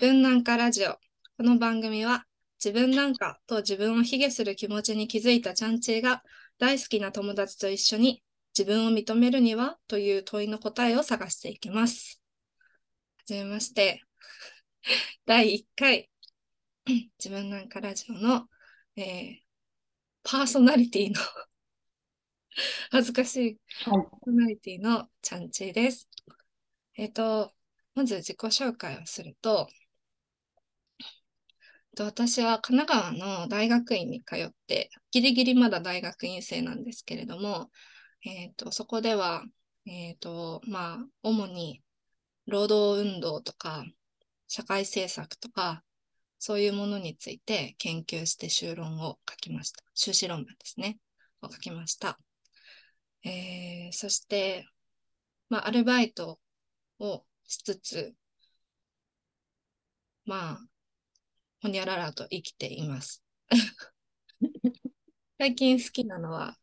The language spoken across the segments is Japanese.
自分なんかラジオ。この番組は自分なんかと自分を卑下する気持ちに気づいたチャンチーが大好きな友達と一緒に自分を認めるにはという問いの答えを探していきます。はじめまして。第1回 自分なんかラジオの、えー、パーソナリティの 恥ずかしいパーソナリティのチャンチーです。えっ、ー、と、まず自己紹介をすると、私は神奈川の大学院に通って、ギリギリまだ大学院生なんですけれども、えーと、そこでは、えーとまあ、主に労働運動とか社会政策とかそういうものについて研究して修論を書きました。修士論文ですね。を書きました。えー、そして、まあ、アルバイトをしつつ、まあ、ほにゃららと生きています。最近好きなのは、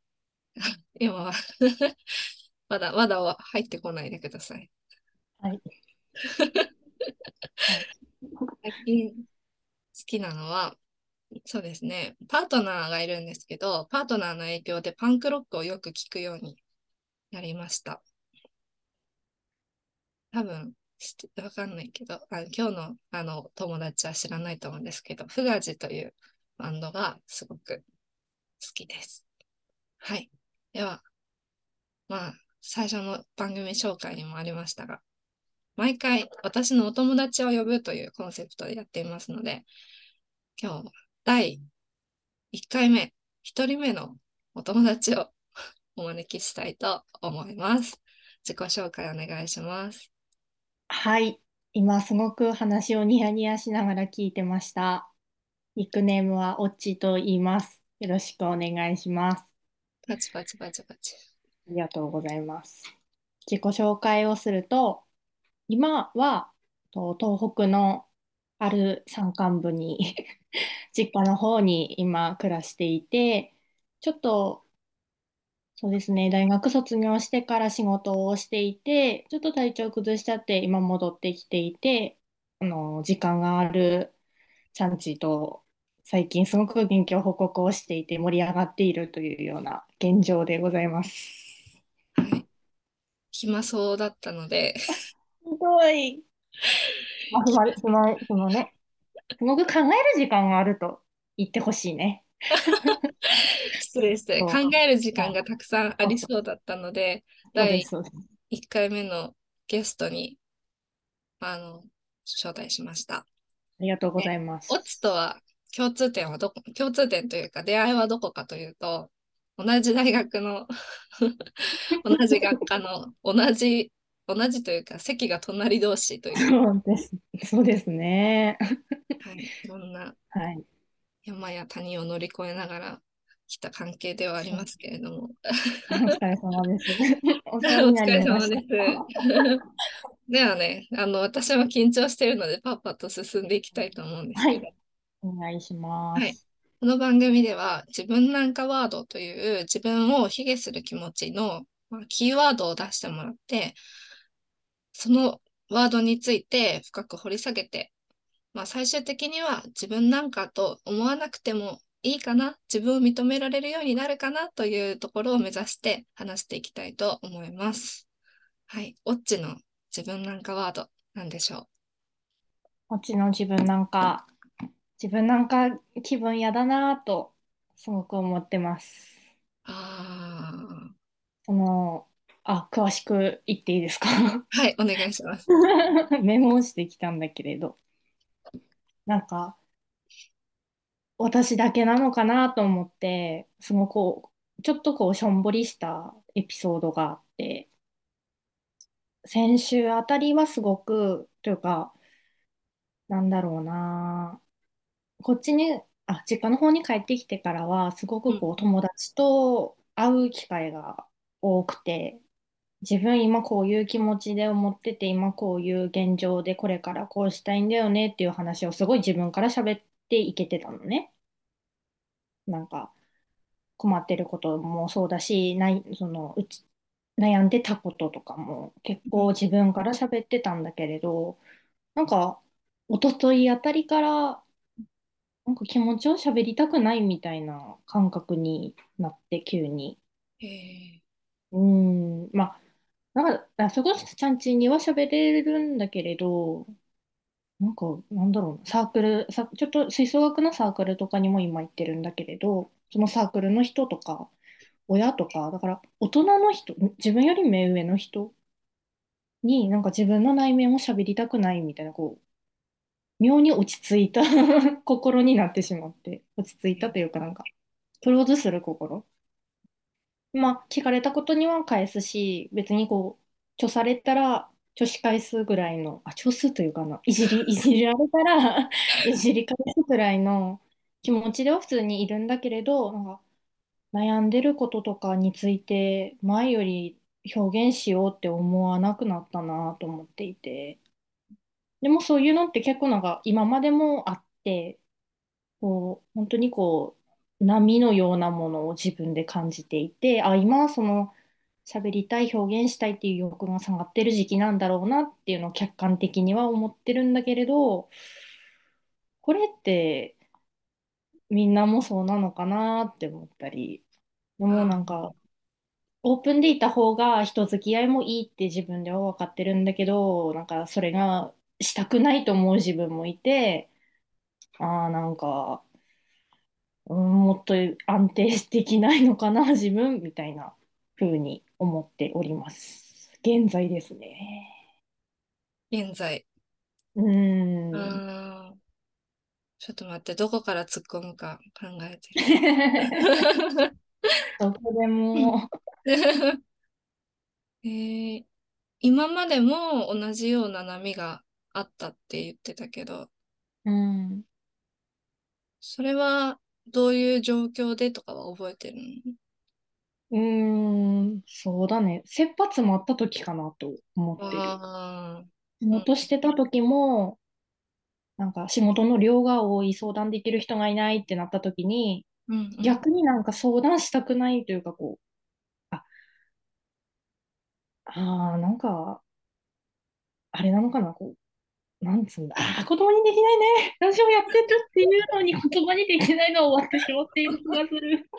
今は まだ、まだは入ってこないでください。はい。最近好きなのは、そうですね、パートナーがいるんですけど、パートナーの影響でパンクロックをよく聞くようになりました。多分、わかんないけど、あ今日のあの友達は知らないと思うんですけど、フガジというバンドがすごく好きです。はい。では、まあ、最初の番組紹介にもありましたが、毎回私のお友達を呼ぶというコンセプトでやっていますので、今日、第1回目、1人目のお友達をお招きしたいと思います。自己紹介お願いします。はい。今すごく話をニヤニヤしながら聞いてました。ニックネームはオッチと言います。よろしくお願いします。パチパチパチパチ。ありがとうございます。自己紹介をすると、今は東北のある山間部に 実家の方に今暮らしていて、ちょっとそうですね。大学卒業してから仕事をしていて、ちょっと体調崩しちゃって今戻ってきていて、あの、時間があるチャンチと最近すごく元気を報告をしていて盛り上がっているというような現状でございます。はい。暇そうだったので。すごい。あ、その、そのね、すごく考える時間があると言ってほしいね。失礼して、考える時間がたくさんありそうだったので、第1回目のゲストにあの招待しました。ありがとうございます。オチとは共通点はどこ、共通点というか出会いはどこかというと、同じ大学の 同じ学科の同じ同じというか席が隣同士という。そうです。そうですね。はい、いろんなはい。山や谷を乗り越えながら来た関係ではありますけれども。お疲れ様です。お疲れ様です。ではね、あの私は緊張しているのでパッパと進んでいきたいと思うんですけど。はい、お願いします。はいこの番組では自分なんかワードという自分を卑下する気持ちの、まあ、キーワードを出してもらって、そのワードについて深く掘り下げてまあ、最終的には自分なんかと思わなくてもいいかな、自分を認められるようになるかな？というところを目指して話していきたいと思います。はい。オッチの自分なんかワードなんでしょう？オッチの自分なんか、自分なんか気分嫌だなとすごく思ってます。ああ。その、あ、詳しく言っていいですか？はい、お願いします。メモをしてきたんだけれど。なんか、私だけなのかなと思って、すごくちょっとこうしょんぼりしたエピソードがあって、先週あたりはすごく、というか、なんだろうな、こっちに、あ、実家の方に帰ってきてからは、すごくこう友達と会う機会が多くて、自分今こういう気持ちで思ってて、今こういう現状でこれからこうしたいんだよねっていう話をすごい自分から喋っていけてたのね。なんか困ってることもそうだし、ないそのうち悩んでたこととかも結構自分から喋ってたんだけれど、なんか一昨日あたりから、なんか気持ちを喋りたくないみたいな感覚になって、急に。へえ。うーん、まあ、なんか、あそこそちゃんちには喋れるんだけれど、なんか、なんだろう、サークル、さ、ちょっと吹奏楽のサークルとかにも今行ってるんだけれど、そのサークルの人とか、親とか、だから大人の人、自分より目上の人に、なんか自分の内面を喋りたくないみたいな、こう、妙に落ち着いた 心になってしまって、落ち着いたというかなんか、クローズする心。まあ、聞かれたことには返すし、別にこう、著されたら、著し返すぐらいの、あ、著すというかな、いじり、いじられたらいじり返すぐらいの気持ちでは普通にいるんだけれど、なんか悩んでることとかについて、前より表現しようって思わなくなったなと思っていて。でもそういうのって結構なんか今までもあって、こう、本当にこう、波のようなものを自分で感じていて、あ、今はその喋りたい、表現したいっていう欲が下がってる時期なんだろうなっていうのを客観的には思ってるんだけれど、これってみんなもそうなのかなって思ったり、でもなんか、オープンでいた方が人付き合いもいいって自分では分かってるんだけど、なんかそれがしたくないと思う自分もいて、ああ、なんか、うん、もっと安定してきないのかな、自分みたいな風に思っております。現在ですね。現在。ううーん。ーん。ちょっと待って、どこから突っ込むか考えてる。どこでうんも、えー今までも同じような波があったって言ってたけど、うん。それはどういう状況でとかは覚えてるうーん、そうだね。切羽詰まった時かなと思のってる。ああ仕事してた時も、なんか仕事の量が多い、相談できる人がいないってなった時に、うん、うん。逆になんか相談したくないというか、こう、あ、あーなんか、あれなのかな、こう、なんつうんだ、あー、言葉にできないね。ラジオやってるっていうのに言葉にできないのを終わってしまっている気がする。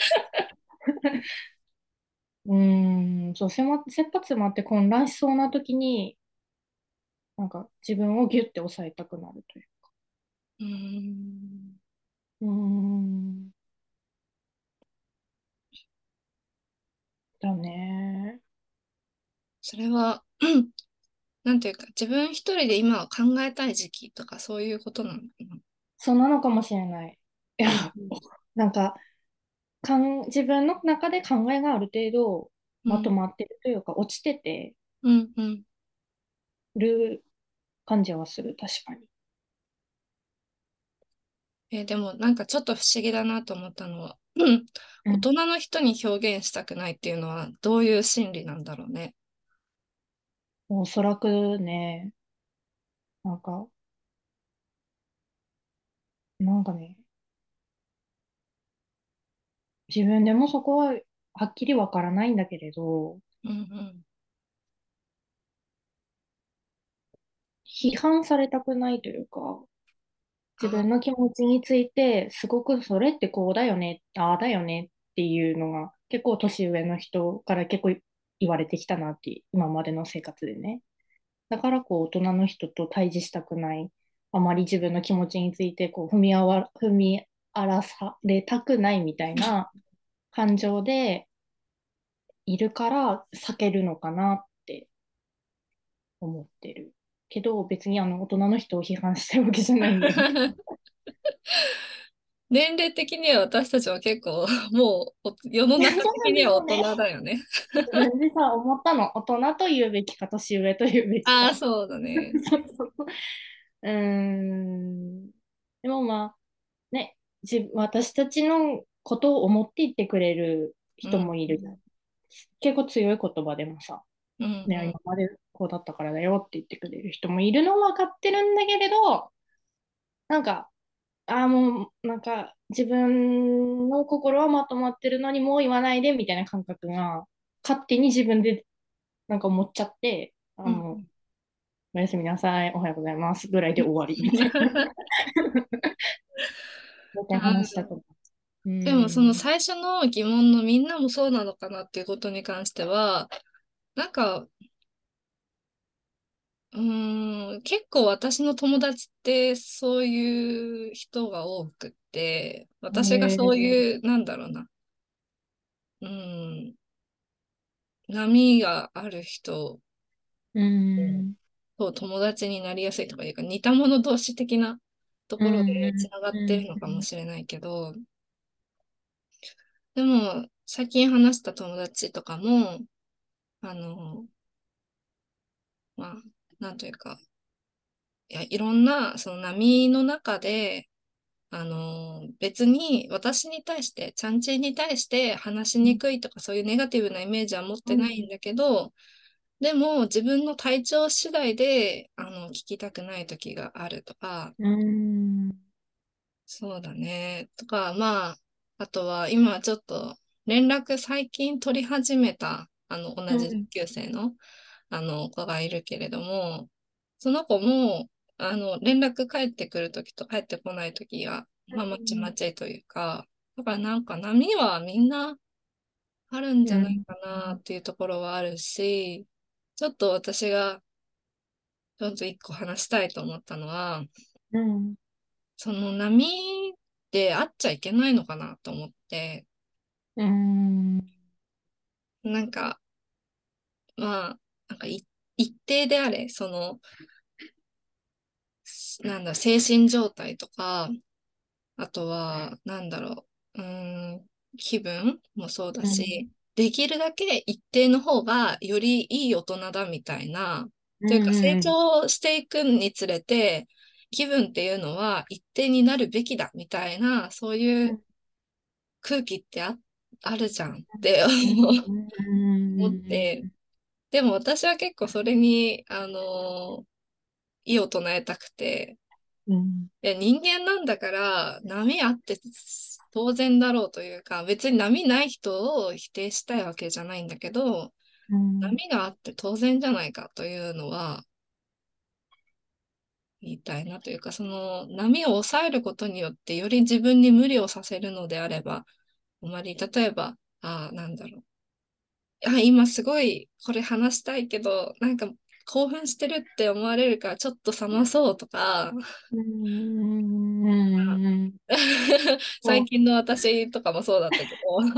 うーん、そう、せま、切羽詰まって混乱しそうな時に、なんか自分をギュッて抑えたくなるという。うーんうーん、だね。それは、う んなんていうか、自分一人で今は考えたい時期とかそういうことなのかな？そうなのかもしれない。いうん、や、なんか、かん、自分の中で考えがある程度うん、まとまってるというか、落ちててうん、うん。る感じはする、確かに。えーでもなんかちょっと不思議だなと思ったのは、うん、うん。大人の人に表現したくないっていうのはどういう心理なんだろうね。おそらくね、なんか、なんかね、自分でもそこははっきりわからないんだけれど、うん、うん。批判されたくないというか、自分の気持ちについて、すごくそれってこうだよね、ああだよねっていうのが、結構年上の人から結構言われてきたなって、今までの生活でね。だからこう、大人の人と対峙したくない、あまり自分の気持ちについてこう踏みあわ、踏み荒らされたくないみたいな 感情でいるから避けるのかなって思ってる。けど別にあの大人の人を批判してるわけじゃないんだよね。年齢的には私たちは結構もうお世の中的には大。人だよね。でさ、思ったの。大人と言うべきか、年上と言うべきああ、か。そうだね。そ うそうそう。うーん。でもまあ、私たちのことを思って言ってくれるうん、人もいるじゃん。結構強い言葉でもさ、うん、ね、うん。今までこうだったからだよって言ってくれる人もいるのは分かってるんだけれど、なんか、ああ、もう、なんか、自分の心はまとまってるのにもう言わないでみたいな感覚が、勝手に自分でなんか思っちゃって、あうん、の、おやすみなさい、おはようございますぐらいで終わりみたいな。したこと。うでもそのん。最初の疑問のみんなもそうなのかなっていうことに関しては、なんか、うーん、結構私の友達ってそういう人が多くって、私がそうえいう、なんだろうな、うん、波がある人うん。と友達になりやすいとかいうか、似た者同士的なとうころでつん。ながってるのかもうん。しれないけど、でも、最近話した友達とかも、あの、まあ、なんというか、いや、いろんな、その波の中で、あの、別に私に対して、ちゃんちんに対して話しにくいとかそういうネガティブなイメージは持ってないんだけど、でも自分の体調次第で、あの、聞きたくない時があるとか、うん。そうだね。とか、まあ、あとは今ちょっと連絡最近取り始めた、あの、同じ同うん。級生の、あの、子がいるけれども、その子も、あの、連絡返ってくるときと返ってこないときが、まあ、まちまちというか、だからなんか波はみんなあるんじゃないうん。かなっていうところはあるし、ちょっと私がちょっと一個話したいと思ったのは、うん。その波で会っちゃいけないのかなと思って、うん。なんか、まあ、なんかい一定であれ、その、なんだ、精神状態とか、あとは、なんだろう、うーん、気分もそうだし、できるだけ一定の方がよりいい大人だみたいな、うというか成ん。長していくにつれて、気分っていうのは一定になるべきだみたいな、そういう空気ってあ、あるじゃんって思って、でも私は結構それに、あの異を唱えたくて、うん。いや人間なんだから波あって当然だろうというか、別に波ない人を否定したいわけじゃないんだけど、うん。波があって当然じゃないかというのは言いたいなというか、その波を抑えることによってより自分に無理をさせるのであれば、あまり、例えば、ああ、なんだろう。あ、今すごいこれ話したいけど、なんか興奮してるって思われるからちょっと冷まそうとか、うん。最近の私とかもそうだったけど、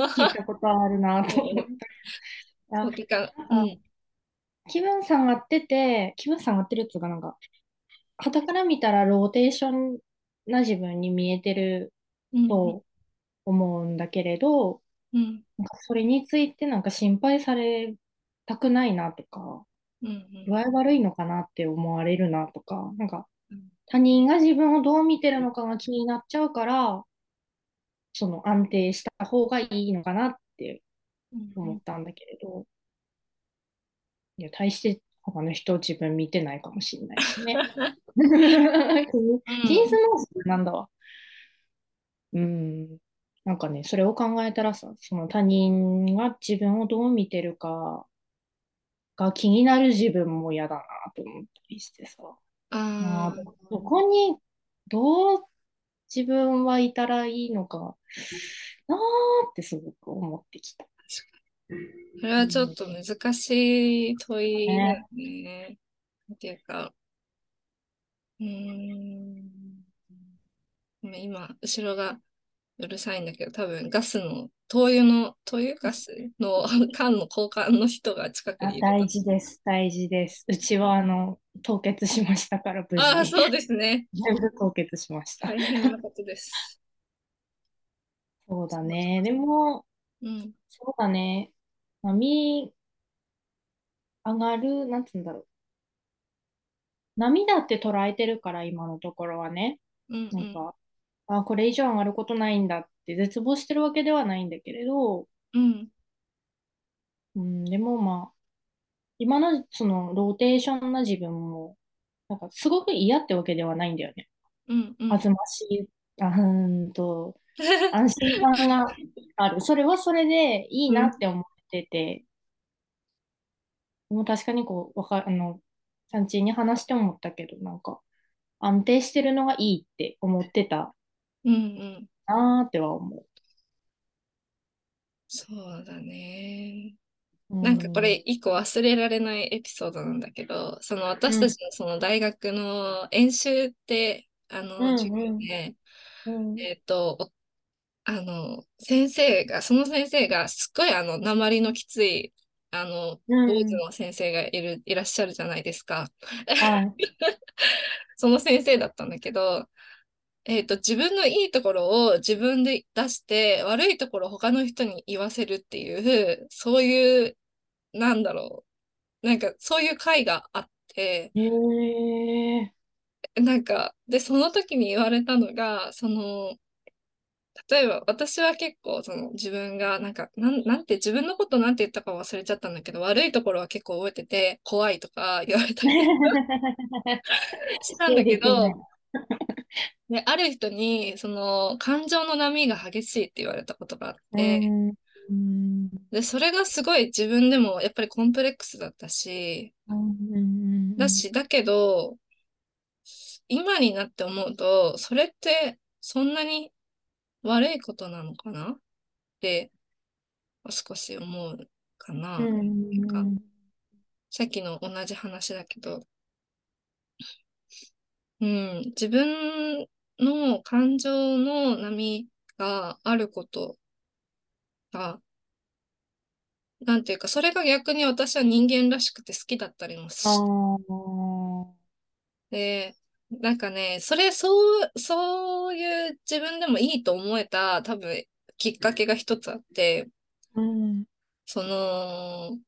聞いたことあるなと思った。いや、そう、ん気分下がってて、気分下がってるっていうかなんか、傍から見たらローテーションな自分に見えてるうん、と思うんだけれど、うん、なんかそれについてなんか心配されたくないなとか、具合悪いのかなって思われるなとか、なんかうん、他人が自分をどう見てるのかが気になっちゃうから、その安定した方がいいのかなって思ったんだけれど、いや、大して他の人を自分見てないかもしれないしね。ジーンズノーズなんだわ。うん。なんかね、それを考えたらさ、その他人が自分をどう見てるかが気になる自分も嫌だなと思ったりしてさ。あどどこに、どう自分はいたらいいのかなーってすごく思ってきた。あ、それはちょっうん、と難しい問いだよね。ね。っていうか、うーん、今、後ろがうるさいんだけど、多分ガスの、灯油の、灯油ガスの缶の交換の人が近くあ、にいるか大事です、大事です。うちは、あの、凍結しましたから、無ら。ああ。そうですね。全部凍結しました。大変なことです。そうだね。でそも、う。うん、そうだね。波上がる、なんつうんだろう。波だって捉えてるから、今のところはね。うん、うん、なんか、あ、これ以上上がることないんだって絶望してるわけではないんだけれど、うん、うん、でもまあ、今のそのローテーションな自分も、なんかすごく嫌ってわけではないんだよね。うん、うん。あずましい、あんと、安心感がある。それはそれでいいうん、なって思ってて、もう確かにこう、わか、あの、さんちに話して思ったけど、なんか、安定してるのがいいって思ってたうんうん。なーっては思そうだね。う。うなんかこれ、一個忘れられないエピソードなんだけど、その私たちのその大学の演習って、あの、うん授業で、うん、えっと、おあの、先生が、その先生が、すっごいあの、鉛のきつい、あの、うん坊主の先生がいる、いらっしゃるじゃないですか。はい。その先生だったんだけど、えっと、自分のいいところを自分で出して、悪いところを他の人に言わせるっていう、そういう、なんだろう。なんか、そういう会があって。なんか、で、その時に言われたのが、その、例えば私は結構その自分がなんかなんなんて自分のことなんて言ったか忘れちゃったんだけど悪いところは結構覚えてて怖いとか言われたり したんだけどである人にその感情の波が激しいって言われたことがあっうてでそれがすごい自分でもやっぱりコンプレックスだったし。うんだしだけど今になって思うとそれってそんなに悪いことなのかな？って少し思うかな。うなんかんさっきの同じ話だけど、うん、自分の感情の波があることが、なんていうか、それが逆に私は人間らしくて好きだったりもしあー。て、なんかね、それ、そう、そういう自分でもいいと思えた多分きっかけが一つあって、うん。その、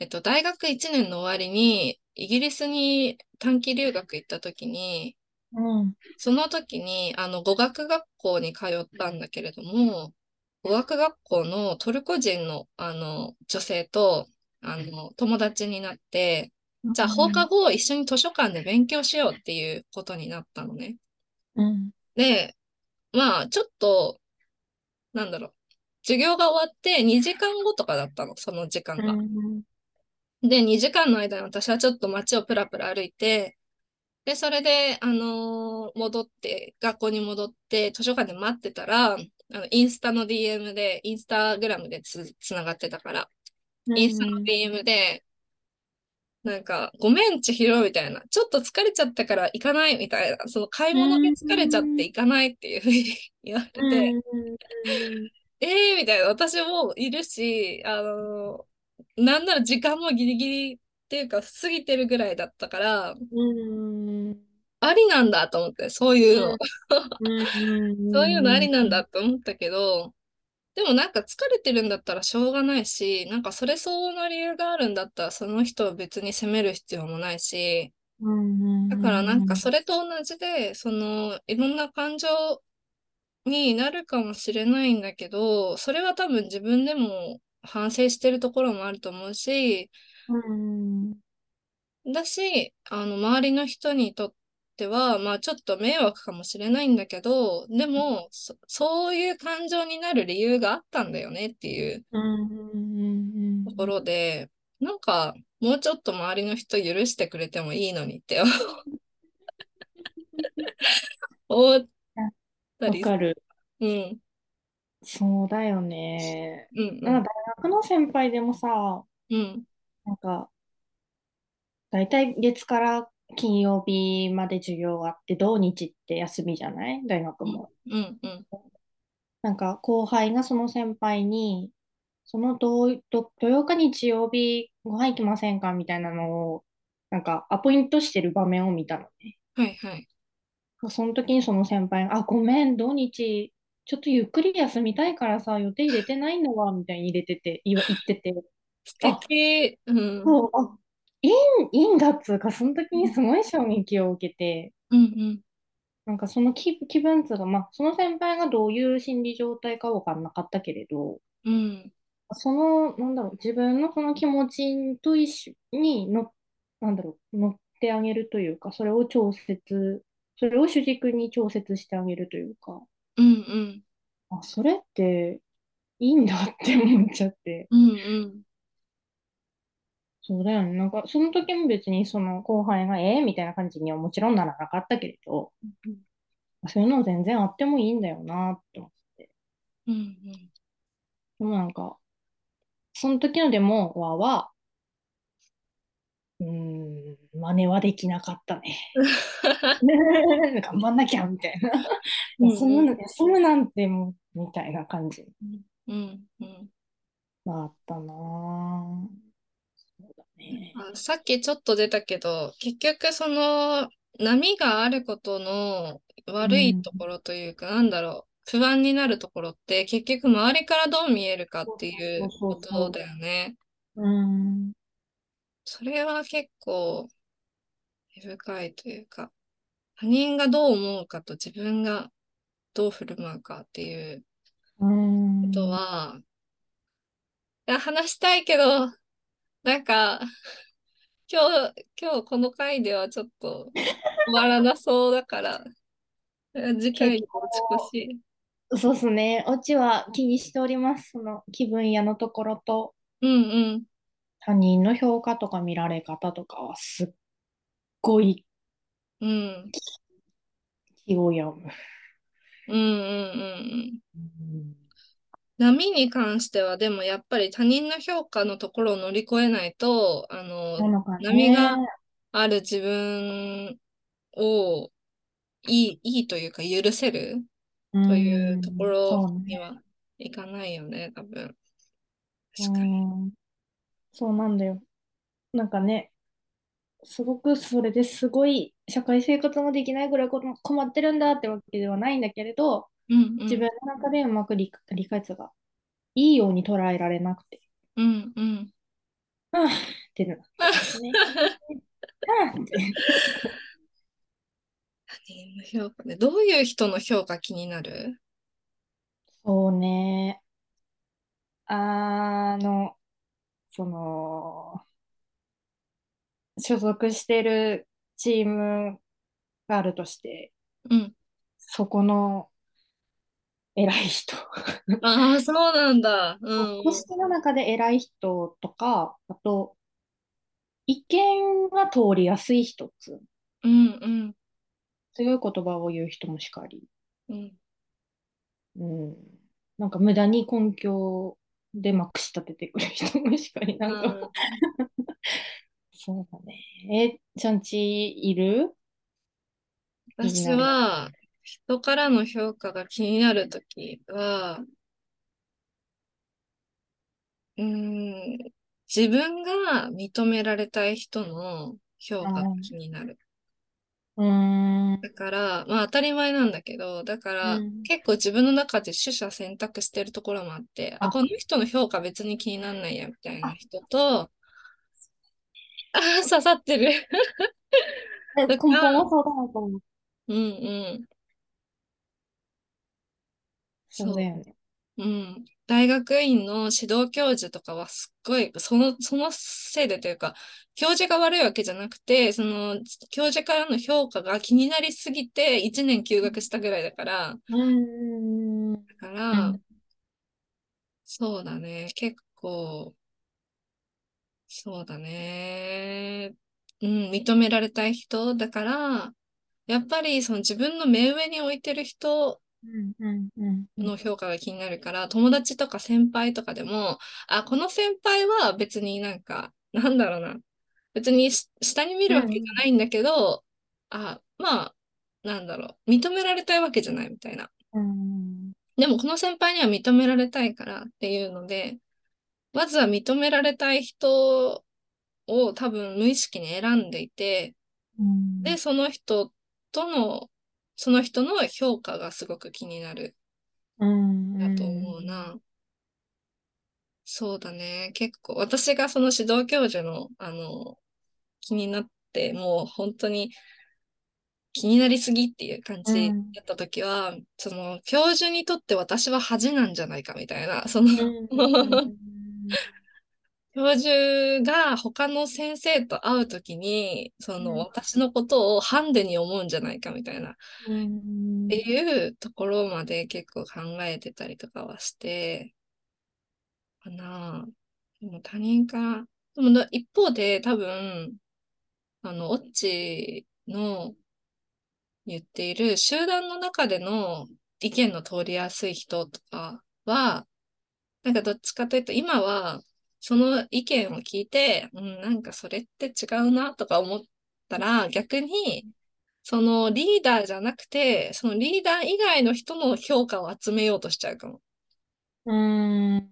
えっと、大学1年の終わりに、イギリスに短期留学行った時に、うんその時に、あの、語学学校に通ったんだけれども、語学学校のトルコ人の、あの、女性と、あの、友達になって、じゃあ放課後一緒に図書館で勉強しようっていうことになったのね。うんで、まあ、ちょっと、なんだろう。授業が終わって2時間後とかだったの、その時間が。うんで、2時間の間に私はちょっと街をプラプラ歩いて、で、それで、あのー戻って、学校に戻って、図書館で待ってたら、あの、インスタの DM で、インスタグラムでつ、つながってたから、インスタの DM で、なんか、ごめん、千尋みたいな。ちょっと疲れちゃったから行かないみたいな。その買い物で疲れちゃって行かないっていうふうに 言われて、えーみたいな。私もいるし、あのーなんなら時間もギリギリっていうか過ぎてるぐらいだったから、うん。ありなんだと思って、そういうの。うん。そういうのありなんだと思ったけど、でもなんか疲れてるんだったらしょうがないし、なんかそれ相応の理由があるんだったらその人を別に責める必要もないし、だからなんかそれと同じで、そのいろんな感情になるかもしれないんだけど、それは多分自分でも反省してるところもあると思うし、うんだし、あの、周りの人にとっては、まあちょっと迷惑かもしれないんだけど、でも、そ、そういう感情になる理由があったんだよねっていううんところで、なんか、もうちょっと周りの人許してくれてもいいのにって思ったり、わかる。うん、そうだよね。うん、なんか大学の先輩でもさ、うん、なんか、大体月から金曜日まで授業があって、土日って休みじゃない？大学も。うん、うん、なんか後輩がその先輩に、その土土土曜か日曜日ご飯行きませんかみたいなのを、なんかアポイントしてる場面を見たのね。はい、はい。その時にその先輩が、あ、ごめん、土日、ちょっとゆっくり休みたいからさ、予定入れてないんだわ、みたいに入れてて、言わ言ってて、素敵。うん、そう、あ、いいん、いいんだっつうか、その時にすごい衝撃を受けて、うん、うん、なんかその気、気分つうか、まあ、その先輩がどういう心理状態かわかんなかったけれど、うん、その、なんだろう、自分のその気持ちと一緒にの、なんだろう、乗ってあげるというか、それを調節、それを主軸に調節してあげるというか、うん、うん、あ、それっていいんだって思っちゃって、うん、うん。そうだよね。なんか、その時も別にその後輩がええみたいな感じにはもちろんならなかったけれど、そういうの全然あってもいいんだよなって思って。うんうん。でもなんか、その時のでも、わは、うーん、真似はできなかったね。頑張んなきゃみたいな。うんうん休む、休むなんてもう、みたいな感じうんうん。があったなぁ。そうだね。あさっきちょっと出たけど、結局その波があることの悪いところというか、なんだろう、不安になるところって結局周りからどう見えるかっていうことだよね。うん。それは結構根深いというか、他人がどう思うかと自分がどう振る舞うかっていううん。ことは、いや話したいけど、なんか、今日、今日この回ではちょっと終わらなそうだから、次回に持ち越し。そうですね。オチは気にしております。その気分屋のところと、うんうん。他人の評価とか見られ方とかはすっごいうん。気を読む。うんうんうんうん。波に関しては、でもやっぱり他人の評価のところを乗り越えないと、あなの、ね。波がある自分をいい、いいというか許せるとというところ。にはいかないよね、多分。う確かに。ん。そうなんだよ。なんかね、すごくそれですごい社会生活もできないぐらいこ困ってるんだってわけではないんだけれど、うんうん。自分の中でうまく理理解がいいように捉えられなくて、うんうん。ああってなね。ああって。評価ね。どういう人の評価気になる？そうね。あの、その、所属してるチームがあるとして、うん。そこの偉い人。ああ、そうなんだ。うん組織の中で偉い人とか、あと、意見が通りやすい人っつう、うんうん強い言葉を言う人もしかり、うん。うん、なんか無駄に根拠でまくし立ててくる人もしかり、なんか、うんそうだね。え、ちゃんちいる私は、人からの評価が気になるときは、うーん、自分が認められたい人の評価が気になる。うーん。だから、まあ当たり前なんだけど、だからうん結構自分の中で取捨選択してるところもあって、あ、あこの人の評価別に気になんないや、みたいな人と、あー、刺さってる。えだから根本はそうだなと思う。うんうん。そうだよね。うん。大学院の指導教授とかはすっごい、その、そのせいでというか、教授が悪いわけじゃなくて、その、教授からの評価が気になりすぎて、1年休学したぐらいだから、うーん。だから、うんそうだね。結構、そうだね。うん、認められたい人だから、やっぱりその自分の目上に置いてる人の評価が気になるから、友達とか先輩とかでも、あ、この先輩は別になんか、なんだろうな。別にし下に見るわけじゃないんだけど、あ、まあ、なんだろう。認められたいわけじゃないみたいな。うんでもこの先輩には認められたいからっていうので、まずは認められたい人を多分無意識に選んでいて、うんで、その人との、その人の評価がすごく気になるうんだと思うな。そうだね。結構、私がその指導教授の、あの、気になって、もう本当に気になりすぎっていう感じうんだったときは、その、教授にとって私は恥なんじゃないかみたいな、その、うん教授が他の先生と会うときに、その、うん。私のことをハンデに思うんじゃないかみたいな、っうん。ていうところまで結構考えてたりとかはして、かな。あでも他人からでも一方で多分、あの、オッチの言っている集団の中での意見の通りやすい人とかは、なんかどっちかというと今はその意見を聞いて、うん、なんかそれって違うなとか思ったら逆にそのリーダーじゃなくて、そのリーダー以外の人の評価を集めようとしちゃうかも。うーん。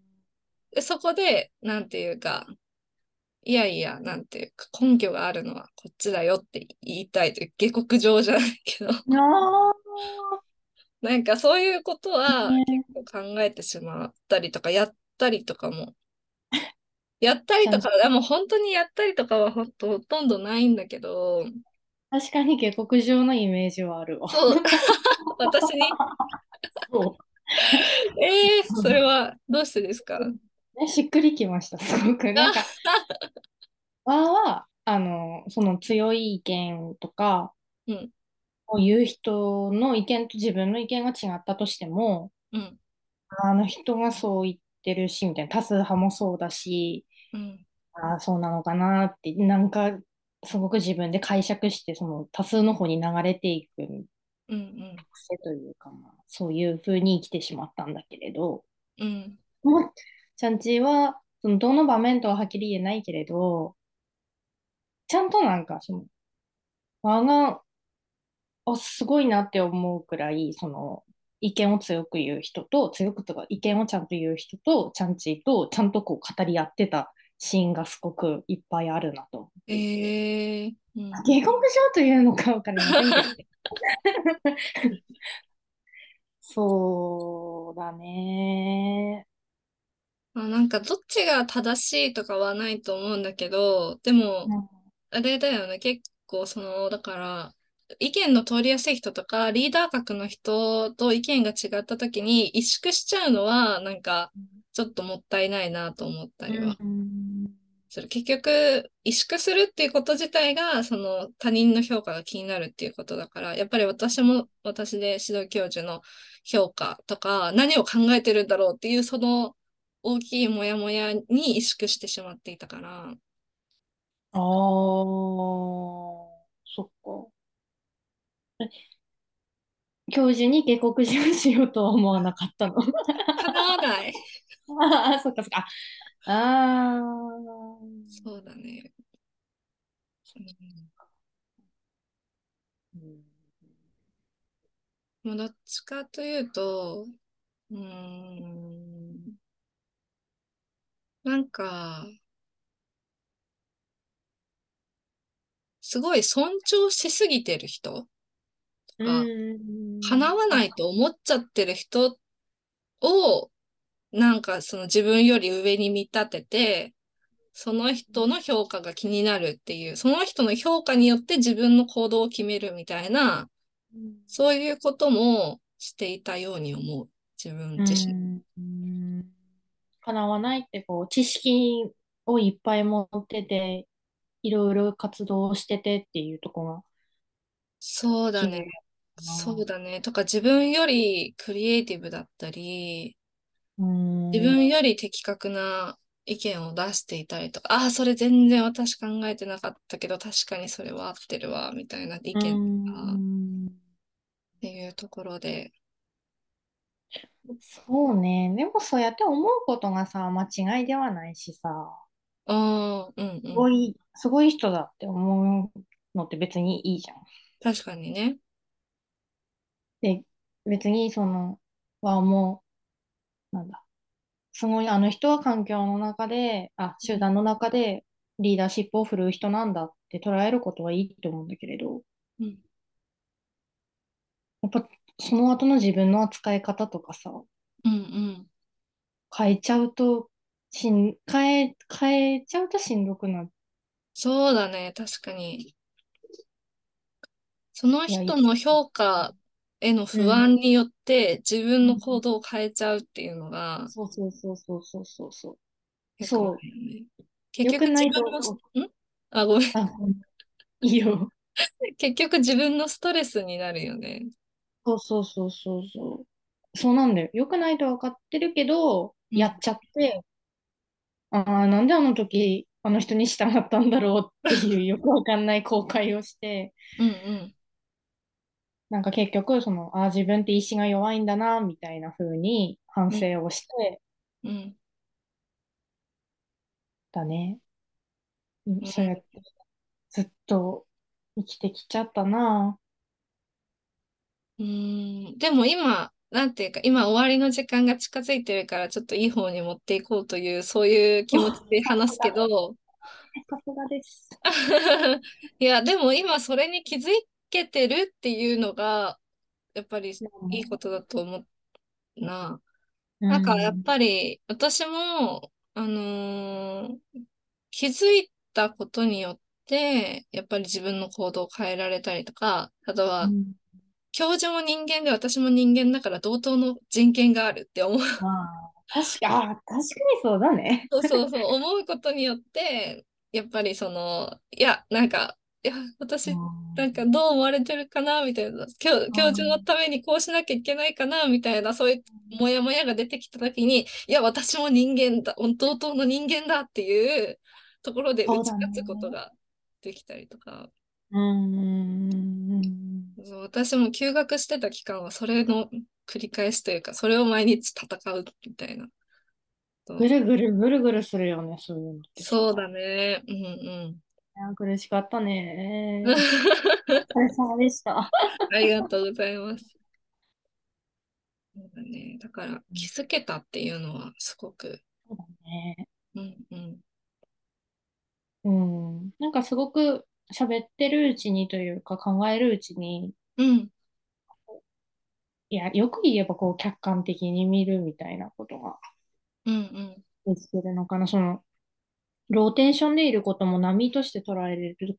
で、そこで、なんていうか、いやいや、なんていうか、根拠があるのはこっちだよって言いたいという、下克上じゃないけど。なんかそういうことは結構考えてしまったりとか、やったりとかも。やったりとか、でも本当にやったりとかはほとほとんどないんだけど。確かに下克上のイメージはあるわ。そう。私に？そう。えー、それはどうしてですか？ね、しっくりきました、すごく。なんか、わは、あの、その強い意見とか、うん、を言う人の意見と自分の意見が違ったとしても、うん、あの人がそう言ってるし、みたいな、多数派もそうだし、うん、ああ、そうなのかなって、なんか、すごく自分で解釈して、その多数の方に流れていく癖というか、まあ、そういうふうに生きてしまったんだけれど、うん、ちゃんちは、そのどの場面とははっきり言えないけれど、ちゃんとなんか、その、我が、あ、すごいなって思うくらい、その、意見を強く言う人と、強くとか意見をちゃんと言う人と、ちゃんちと、ちゃんとこう語り合ってたシーンがすごくいっぱいあるなと。えー、うん、下克上というのかわかりませんけど。そうだね。まあ、なんかどっちが正しいとかはないと思うんだけど、でも、あれだよね、結構その、だから、意見の通りやすい人とか、リーダー格の人と意見が違った時に萎縮しちゃうのは、なんか、ちょっともったいないなと思ったりは。それ結局、萎縮するっていうこと自体が、その他人の評価が気になるっていうことだから、やっぱり私も私で指導教授の評価とか、何を考えてるんだろうっていう、その大きいモヤモヤに萎縮してしまっていたから。ああ、そっか。教授に下克上しようとは思わなかったの。叶わない。ああ、そっかそっか。ああ。そうだね。うん、もうどっちかというと、うん、なんか、すごい尊重しすぎてる人とか、叶わないと思っちゃってる人を、なんかその自分より上に見立てて、その人の評価が気になるっていう、その人の評価によって自分の行動を決めるみたいな、そういうこともしていたように思う、自分自身。叶わないってこう知識をいっぱい持ってていろいろ活動しててっていうとこが。そうだねそうだね。とか自分よりクリエイティブだったり自分より的確な意見を出していたりとかああそれ全然私考えてなかったけど確かにそれは合ってるわみたいな意見とかっていうところで。そうね。でもそうやって思うことがさ、間違いではないしさ、ああ、うんうすごい、すごい人だって思うのって別にいいじゃん。確かにね。で、別にその、はもう、なんだ。すごい、あの人は環境の中で、あ、集団の中でリーダーシップを振るう人なんだって捉えることはいいと思うんだけれど、うん。やっぱその後の自分の扱い方とかさ、うんうん。変えちゃうと、しん、変え、変えちゃうとしんどくなる。そうだね、確かに。その人の評価への不安によって自分の行動を変えちゃうっていうのが、そうそうそうそうそうそうそう。そう。結局自分の、ん？あ、ごめん。いいよ。結局自分のストレスになるよね。そうそうそうそうそう。そうなんだよ。良くないと分かってるけど、やっちゃって、ああ、なんであの時あの人に従ったんだろうっていうよくわかんない後悔をして、うんうんなんか結局、その、あ自分って意志が弱いんだな、みたいな風に反省をして、うん。だね。うん、そうやってずっと生きてきちゃったな。うん、でも今、なんていうか、今終わりの時間が近づいてるから、ちょっといい方に持っていこうという、そういう気持ちで話すけど、さすがです。いや、でも今それに気づけてるっていうのが、やっぱりいいことだと思うな。なんかやっぱり私も、あのー、気づいたことによって、やっぱり自分の行動を変えられたりとか、あとは、うん教授も人間で私も人間だから同等の人権があるって思う。あ確か、あ確かにそうだね。そうそうそう、思うことによって、やっぱりその、いや、なんか、いや、私、なんかどう思われてるかなみたいな、教教授のためにこうしなきゃいけないかなみたいな、そういうモヤモヤが出てきたときに、いや、私も人間だ、同等の人間だっていうところで打ち勝つことができたりとか。うんそう私も休学してた期間はそれの繰り返しというか、それを毎日戦うみたいな。ぐるぐるぐるぐるするよね、そういうのそうだね。うんうん。苦しかったね。お疲れ様でした。ありがとうございます。そうだね。だから気づけたっていうのはすごく。そうだね。うんうん。うん、なんかすごく喋ってるうちにというか考えるうちに、うん、いや、よく言えばこう客観的に見るみたいなことができてるのかな。その、ローテンションでいることも波として捉えれる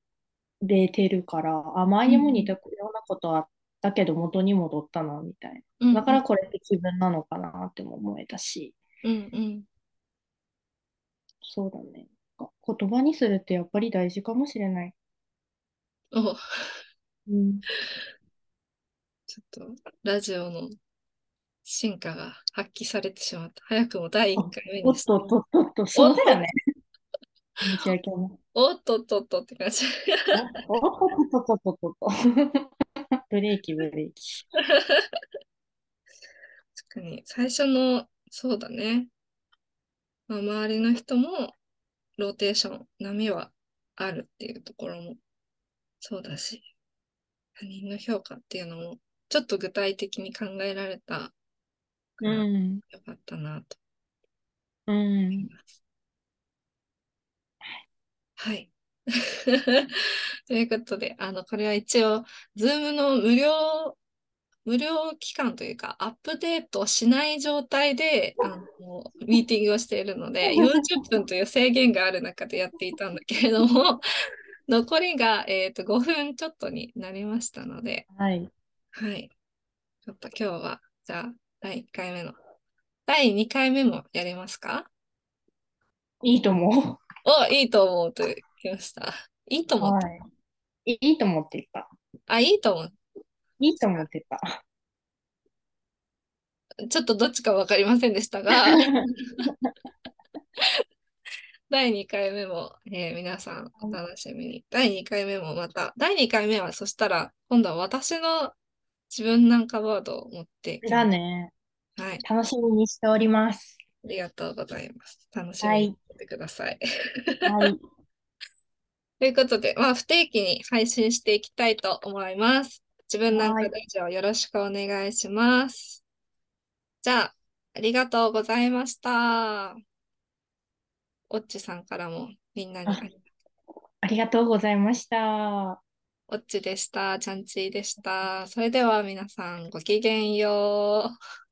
れてるから、あ、前にも似たようなことあったけど元に戻ったな、みたいな。だからこれって気分なのかなっても思えたし。うんうん。そうだね。言葉にするってやっぱり大事かもしれない。お、うん、ちょっとラジオの進化が発揮されてしまった。早くも第1回目にして。おっとっとっと、そうだよね。申し訳ない。おっとっとっとって感じ。おっとっとっとっとっと。ブレーキ、ブレーキ。確かに、最初の、そうだね。まあ、周りの人も、ローテーション、波はあるっていうところもそうだし、他人の評価っていうのも、ちょっと具体的に考えられたから、よかったなと思います。はい。ということで、あの、これは一応、ズームの無料、無料期間というか、アップデートしない状態で、あの、ミーティングをしているので、40分という制限がある中でやっていたんだけれども、残りが、えーと、5分ちょっとになりましたので、はい。はい。ちょっと今日は、じゃあ、第1回目の。第2回目もやりますか？いいと思う。お、いいと思うときました。いいと思って。はい、いいと思って言った。あ、いいと思う。いいと思ってた。ちょっとどっちかわかりませんでしたが、第2回目も、えー、皆さんお楽しみに。第2回目もまた、第2回目はそしたら、今度は私の自分なんかワードを持ってだね。はい。楽しみにしております。ありがとうございます。楽しみにしてください。はい。ということで、まあ、不定期に配信していきたいと思います。自分なんかラジオよろしくお願いします。じゃあ、ありがとうございました。オッチさんからもみんなにありがとうございました。オッチでした。チャンチーでした。それでは皆さんごきげんよう。